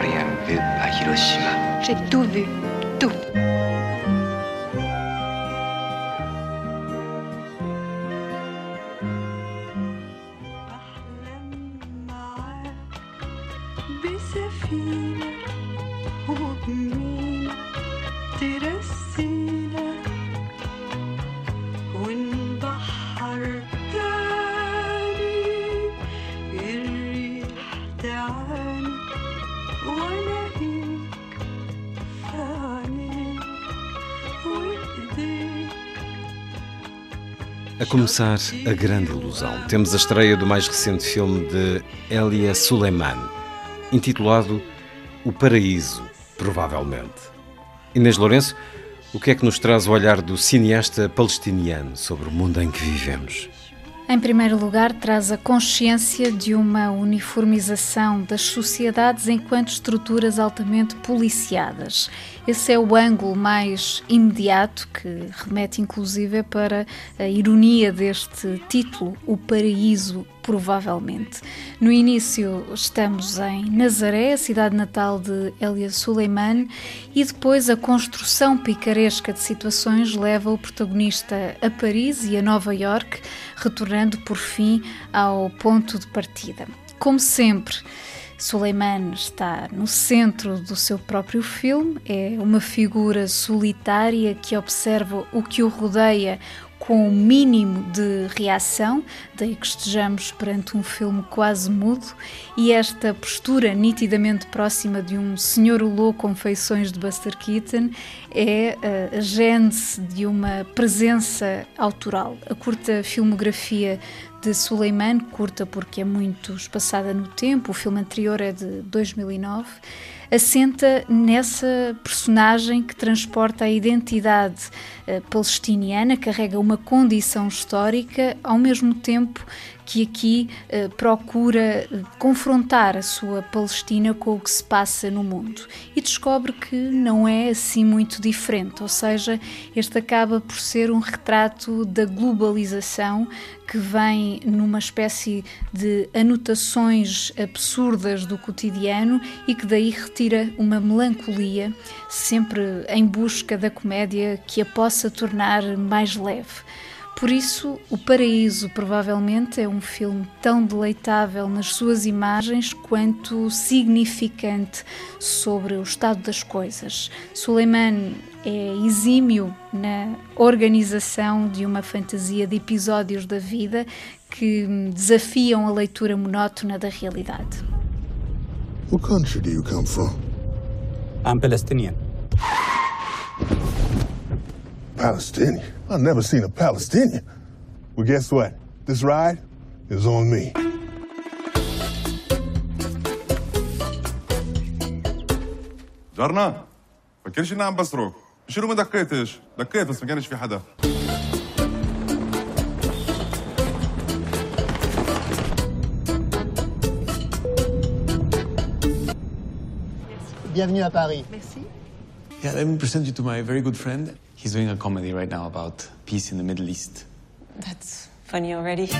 Rien vu à Hiroshima. J'ai tout vu. Tout. A começar, A Grande Ilusão. Temos a estreia do mais recente filme de Elia Suleiman, intitulado O Paraíso, provavelmente. Inês Lourenço, o que é que nos traz o olhar do cineasta palestiniano sobre o mundo em que vivemos? Em primeiro lugar, traz a consciência de uma uniformização das sociedades enquanto estruturas altamente policiadas. Esse é o ângulo mais imediato que remete, inclusive, para a ironia deste título, O Paraíso provavelmente. No início estamos em Nazaré, a cidade natal de Elia Suleiman, e depois a construção picaresca de situações leva o protagonista a Paris e a Nova York, retornando por fim ao ponto de partida. Como sempre, Suleiman está no centro do seu próprio filme, é uma figura solitária que observa o que o rodeia com o mínimo de reação, daí que estejamos perante um filme quase mudo, e esta postura nitidamente próxima de um senhor Hulô com feições de Buster Keaton é uh, a gênese de uma presença autoral. A curta filmografia de Suleiman, curta porque é muito espaçada no tempo, o filme anterior é de 2009, assenta nessa personagem que transporta a identidade uh, palestiniana, carrega uma condição histórica, ao mesmo tempo que aqui uh, procura uh, confrontar a sua Palestina com o que se passa no mundo e descobre que não é assim muito diferente, ou seja, este acaba por ser um retrato da globalização que vem numa espécie de anotações absurdas do cotidiano e que daí retira uma melancolia, sempre em busca da comédia que a possa tornar mais leve. Por isso, O Paraíso provavelmente é um filme tão deleitável nas suas imagens quanto significante sobre o estado das coisas. Suleiman é exímio na organização de uma fantasia de episódios da vida que desafiam a leitura monótona da realidade. What country do you come from? I'm Palestinian. Palestinian? I've never seen a Palestinian. Well, guess what? This ride is on me. جارنا فكرش اني عم بصرخ شنو ما دقيتش دقيت بس ما كانش في حدا Bienvenue à Paris. Merci. Yeah, let me present you to my very good friend. He's doing a comedy right now about peace in the Middle East. That's funny already.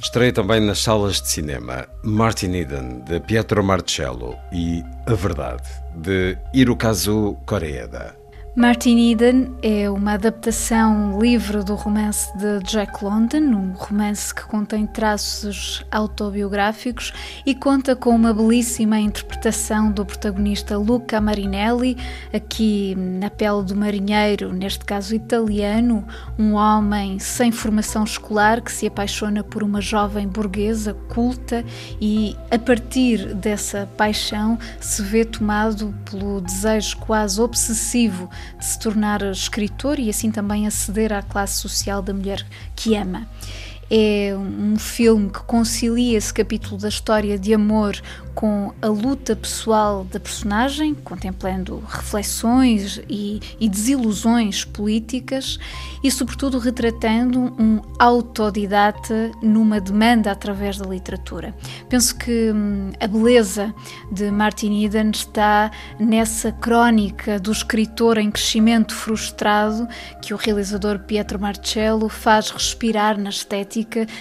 Estreia também nas salas de cinema Martin Eden, de Pietro Marcello e A Verdade, de Hirokazu Koreeda. Martin Eden é uma adaptação livre do romance de Jack London, um romance que contém traços autobiográficos e conta com uma belíssima interpretação do protagonista Luca Marinelli, aqui na pele do marinheiro, neste caso italiano, um homem sem formação escolar que se apaixona por uma jovem burguesa culta e, a partir dessa paixão, se vê tomado pelo desejo quase obsessivo de se tornar escritor e assim também aceder à classe social da mulher que ama. É um filme que concilia esse capítulo da história de amor com a luta pessoal da personagem, contemplando reflexões e, e, desilusões políticas e, sobretudo, retratando um autodidata numa demanda através da literatura. Penso que hum, a beleza de Martin Eden está nessa crónica do escritor em crescimento frustrado que o realizador Pietro Marcello faz respirar na estética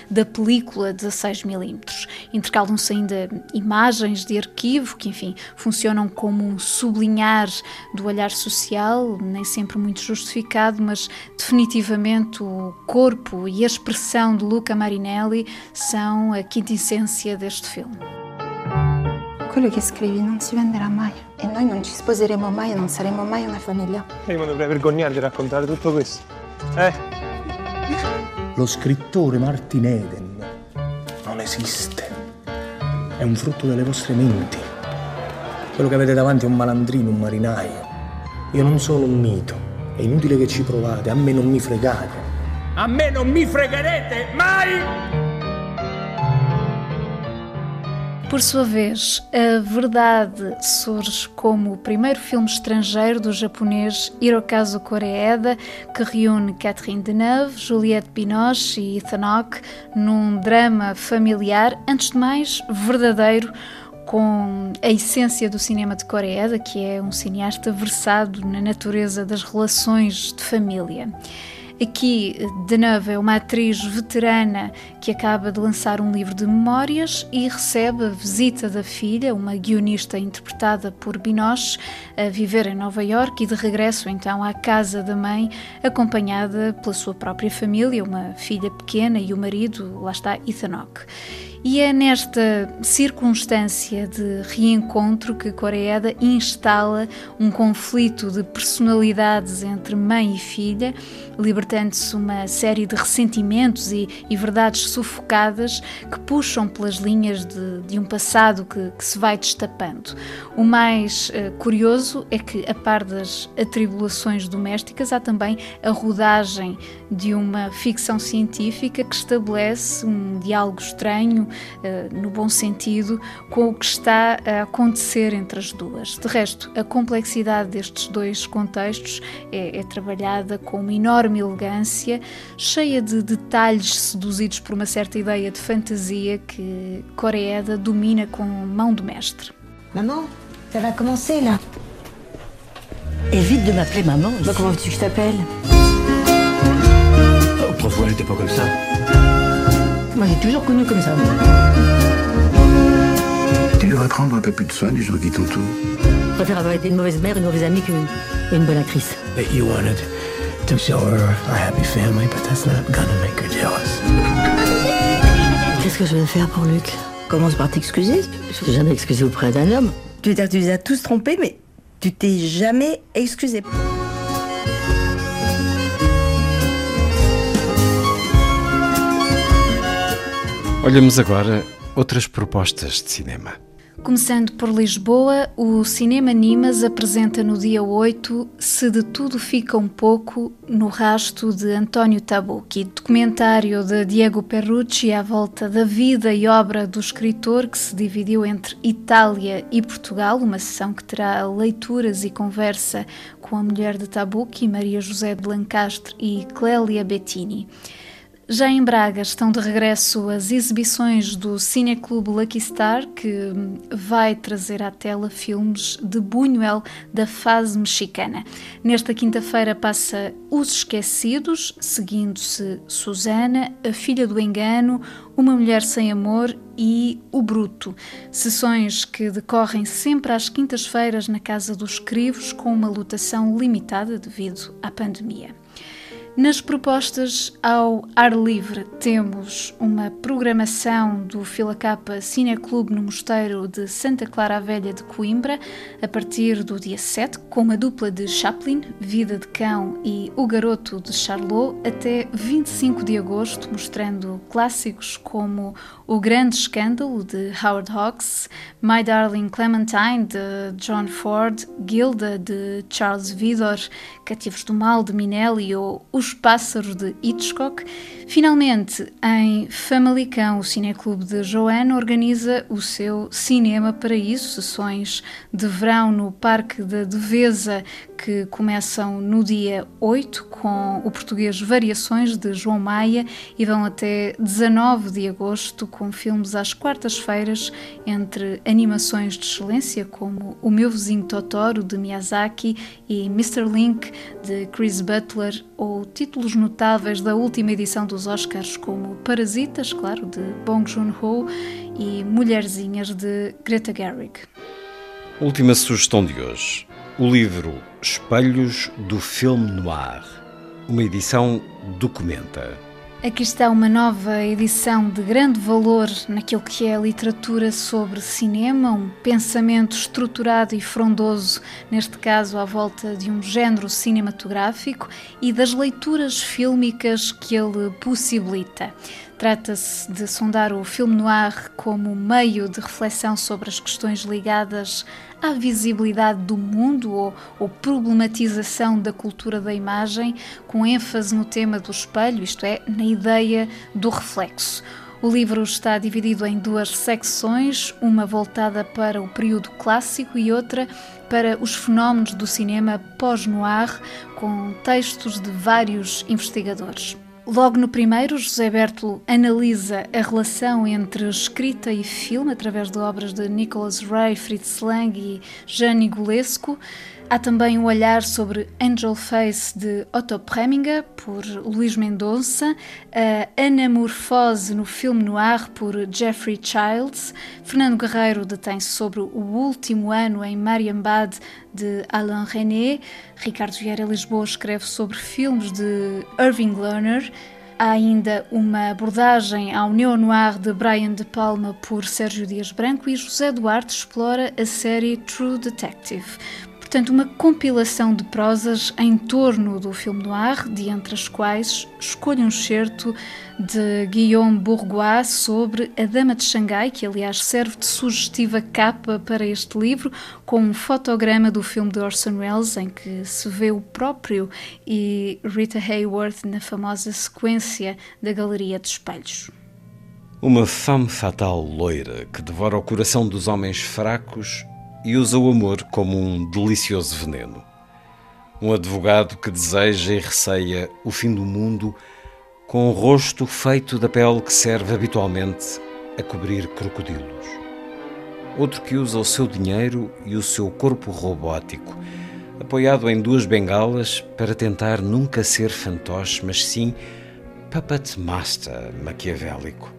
da película 16mm. Intercalam-se ainda imagens de arquivo, que enfim funcionam como um sublinhar do olhar social, nem sempre muito justificado, mas definitivamente o corpo e a expressão de Luca Marinelli são a quinta essência deste filme. Quello che scrivi non si venderà mai e noi non ci sposeremo mai e non saremo mai una famiglia. Io mi dovrei vergognare di raccontare tutto questo. Eh? Lo scrittore Martin Eden non esiste. È un frutto delle vostre menti. Quello che avete davanti è un malandrino, un marinaio. Io non sono un mito. È inutile che ci provate, a me non mi fregate. A me non mi fregherete mai! Por sua vez, a verdade surge como o primeiro filme estrangeiro do japonês Hirokazu Koreeda, que reúne Catherine Deneuve, Juliette Binoche e Ethan Hawke num drama familiar, antes de mais, verdadeiro, com a essência do cinema de Koreeda, que é um cineasta versado na natureza das relações de família. Aqui, Deneuve é uma atriz veterana que acaba de lançar um livro de memórias e recebe a visita da filha, uma guionista interpretada por Binoche, a viver em Nova York e de regresso então à casa da mãe, acompanhada pela sua própria família, uma filha pequena e o marido, lá está, Ethan Hawke. E é nesta circunstância de reencontro que Coreeda instala um conflito de personalidades entre mãe e filha, libertando-se uma série de ressentimentos e, e, verdades sufocadas que puxam pelas linhas de, de um passado que, que, se vai destapando. O mais uh, curioso é que, a par das atribulações domésticas, há também a rodagem de uma ficção científica que estabelece um diálogo estranho eh, no bom sentido, com o que está a acontecer entre as duas. De resto, a complexidade destes dois contextos é, é trabalhada com uma enorme elegância, cheia de detalhes seduzidos por uma certa ideia de fantasia que Coreeda domina com mão de mestre. Maman, ça va commencer là. Évite de m'appeler maman. Bah, comment veux-tu que je t'appelle Autrefois, j'étais pas comme ça. Moi, j'ai toujours connu comme ça. Tu devrais prendre un peu plus de soin du gens qui t'entourent. Je préfère avoir été une mauvaise mère, une mauvaise amie qu'une une bonne actrice. But you wanted to show her a happy family, but that's not gonna make her jealous. Qu'est-ce que je vais faire pour Luc? Commence par t'excuser. Je t'ai jamais excusé auprès d'un homme. Tu veux dire que tu les as tous trompés, mais tu t'es jamais excusé. Olhamos agora outras propostas de cinema. Começando por Lisboa, o Cinema Nimas apresenta no dia 8 Se de Tudo Fica um Pouco, no rasto de António Tabucchi, documentário de Diego Perrucci à volta da vida e obra do escritor que se dividiu entre Itália e Portugal, uma sessão que terá leituras e conversa com a mulher de Tabucchi, Maria José de Lancastre e Clélia Bettini. Já em Braga estão de regresso as exibições do Cineclube Lucky Star, que vai trazer à tela filmes de Buñuel da fase mexicana. Nesta quinta-feira passa Os Esquecidos, seguindo-se Susana, A Filha do Engano, Uma Mulher Sem Amor e O Bruto. Sessões que decorrem sempre às quintas-feiras na Casa dos Crivos, com uma lotação limitada devido à pandemia. Nas propostas ao ar livre, temos uma programação do Fila Capa Cineclube no Mosteiro de Santa Clara a Velha de Coimbra, a partir do dia 7, com a dupla de Chaplin, Vida de Cão e O Garoto de Charlot, até 25 de agosto, mostrando clássicos como O Grande Escândalo de Howard Hawks, My Darling Clementine de John Ford, Gilda de Charles Vidor, Cativos do Mal de Minelli ou Os Pássaros de Hitchcock. Finalmente, em Famalicão, o Cineclube de Joana organiza o seu Cinema Paraíso, sessões de verão no Parque da Devesa, que começam no dia 8 com o português Variações de João Maia e vão até 19 de agosto com filmes às quartas-feiras entre animações de excelência como O Meu Vizinho Totoro de Miyazaki e Mr. Link de Chris Butler ou títulos notáveis da última edição dos Oscars como Parasitas, claro, de Bong Joon-ho e Mulherzinhas de Greta Gerwig. Última sugestão de hoje. O livro Espelhos do Filme Noir. Uma edição documenta. Aqui está uma nova edição de grande valor naquilo que é a literatura sobre cinema, um pensamento estruturado e frondoso, neste caso à volta de um género cinematográfico e das leituras fílmicas que ele possibilita. Trata-se de sondar o filme noir como meio de reflexão sobre as questões ligadas à visibilidade do mundo ou, ou, problematização da cultura da imagem, com ênfase no tema do espelho, isto é, na ideia do reflexo. O livro está dividido em duas secções, uma voltada para o período clássico e outra para os fenómenos do cinema pós-noir, com textos de vários investigadores. Logo no primeiro, José Bertolo analisa a relação entre escrita e filme através de obras de Nicholas Ray, Fritz Lang e Jean Igulescu. Há também um olhar sobre Angel Face de Otto Preminger, por Luís Mendonça, a Anamorfose no filme noir, por Jeffrey Childs, Fernando Guerreiro detém-se sobre o último ano em Mariambad, de Alain René, Ricardo Vieira Lisboa escreve sobre filmes de Irving Lerner, Há ainda uma abordagem ao neo-noir de Brian De Palma por Sérgio Dias Branco e José Duarte explora a série True Detective. Portanto, uma compilação de prosas em torno do filme noir, de entre as quais escolho um excerto de Guillaume Bourgois sobre A Dama de Xangai, que aliás serve de sugestiva capa para este livro, com um fotograma do filme de Orson Welles, em que se vê o próprio e Rita Hayworth na famosa sequência da Galeria de Espelhos. Uma fame fatal loira que devora o coração dos homens fracos e usa o amor como um delicioso veneno. Um advogado que deseja e receia o fim do mundo com o rosto feito da pele que serve habitualmente a cobrir crocodilos. Outro que usa o seu dinheiro e o seu corpo robótico, apoiado em duas bengalas para tentar nunca ser fantoche, mas sim puppet master maquiavélico.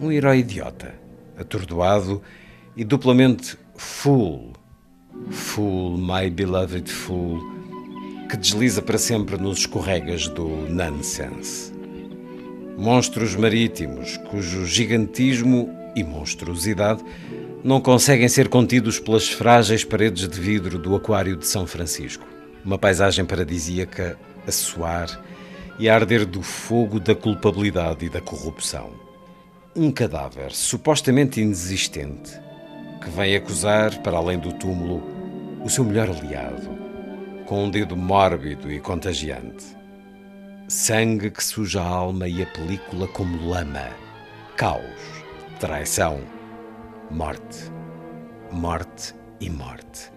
Um herói idiota, atordoado e duplamente Fool, Fool, my beloved fool, que desliza para sempre nos escorregas do nonsense. Monstros marítimos cujo gigantismo e monstruosidade não conseguem ser contidos pelas frágeis paredes de vidro do Aquário de São Francisco. Uma paisagem paradisíaca a soar e a arder do fogo da culpabilidade e da corrupção. Um cadáver supostamente inexistente que vem acusar, para além do túmulo, o seu melhor aliado, com um dedo mórbido e contagiante. Sangue que suja a alma e a película como lama. Caos, traição, morte, morte e morte.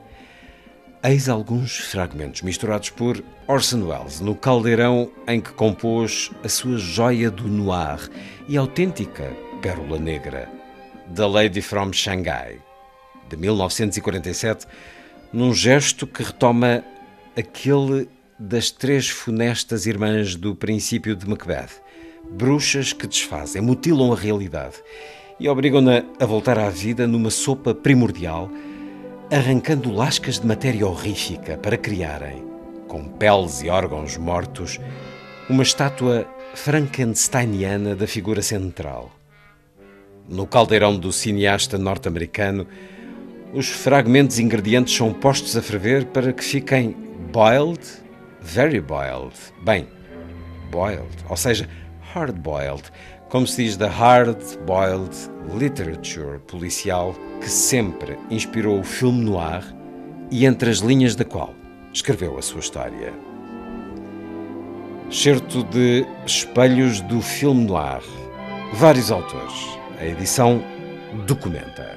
Eis alguns fragmentos misturados por Orson Welles no caldeirão em que compôs a sua joia do noir e autêntica pérola negra, The Lady from Shanghai de 1947, num gesto que retoma aquele das três funestas irmãs do princípio de Macbeth, bruxas que desfazem, mutilam a realidade e obrigam-na a voltar à vida numa sopa primordial, arrancando lascas de matéria horrífica para criarem, com peles e órgãos mortos, uma estátua frankensteiniana da figura central. No caldeirão do cineasta norte-americano, os fragmentos ingredientes são postos a ferver para que fiquem boiled, very boiled, bem, boiled, ou seja, hard boiled, como se diz da hard boiled literature policial que sempre inspirou o filme noir e entre as linhas da qual escreveu a sua história. Certo de Espelhos do Filme Noir. Vários autores. A edição documenta.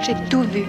J'ai tout vu.